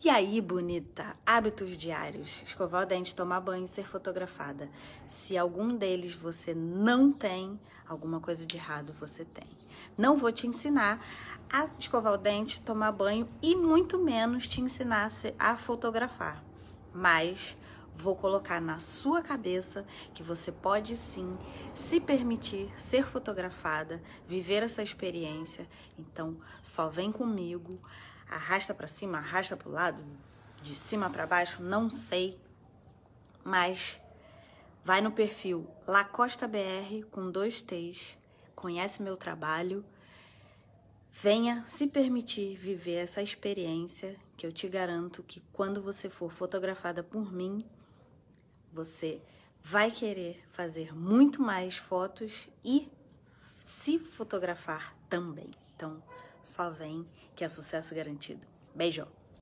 E aí, bonita? Hábitos diários: escovar o dente, tomar banho e ser fotografada. Se algum deles você não tem, alguma coisa de errado você tem. Não vou te ensinar a escovar o dente, tomar banho e muito menos te ensinar a fotografar. Mas vou colocar na sua cabeça que você pode sim se permitir ser fotografada, viver essa experiência. Então, só vem comigo arrasta para cima, arrasta para o lado, de cima para baixo, não sei. Mas vai no perfil Lacosta BR com dois T's, conhece meu trabalho, venha se permitir viver essa experiência que eu te garanto que quando você for fotografada por mim, você vai querer fazer muito mais fotos e se fotografar também. Então, só vem que é sucesso garantido. Beijo!